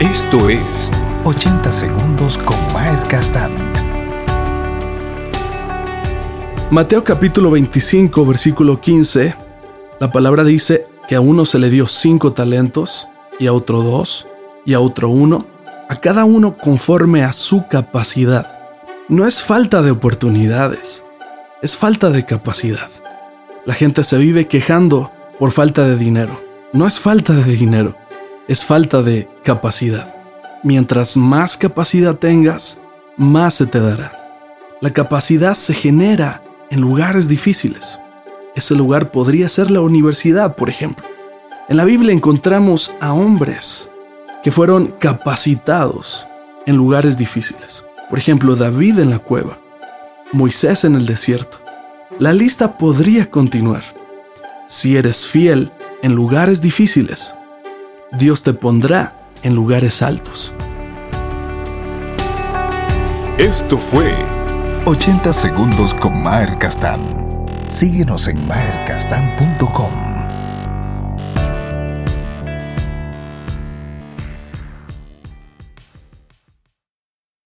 Esto es 80 segundos con Maer Castán. Mateo capítulo 25, versículo 15. La palabra dice que a uno se le dio cinco talentos, y a otro dos, y a otro uno, a cada uno conforme a su capacidad. No es falta de oportunidades, es falta de capacidad. La gente se vive quejando por falta de dinero. No es falta de dinero, es falta de capacidad. Mientras más capacidad tengas, más se te dará. La capacidad se genera en lugares difíciles. Ese lugar podría ser la universidad, por ejemplo. En la Biblia encontramos a hombres que fueron capacitados en lugares difíciles. Por ejemplo, David en la cueva, Moisés en el desierto. La lista podría continuar. Si eres fiel en lugares difíciles, Dios te pondrá en lugares altos. Esto fue 80 segundos con Maer Castán. Síguenos en maercastán.com.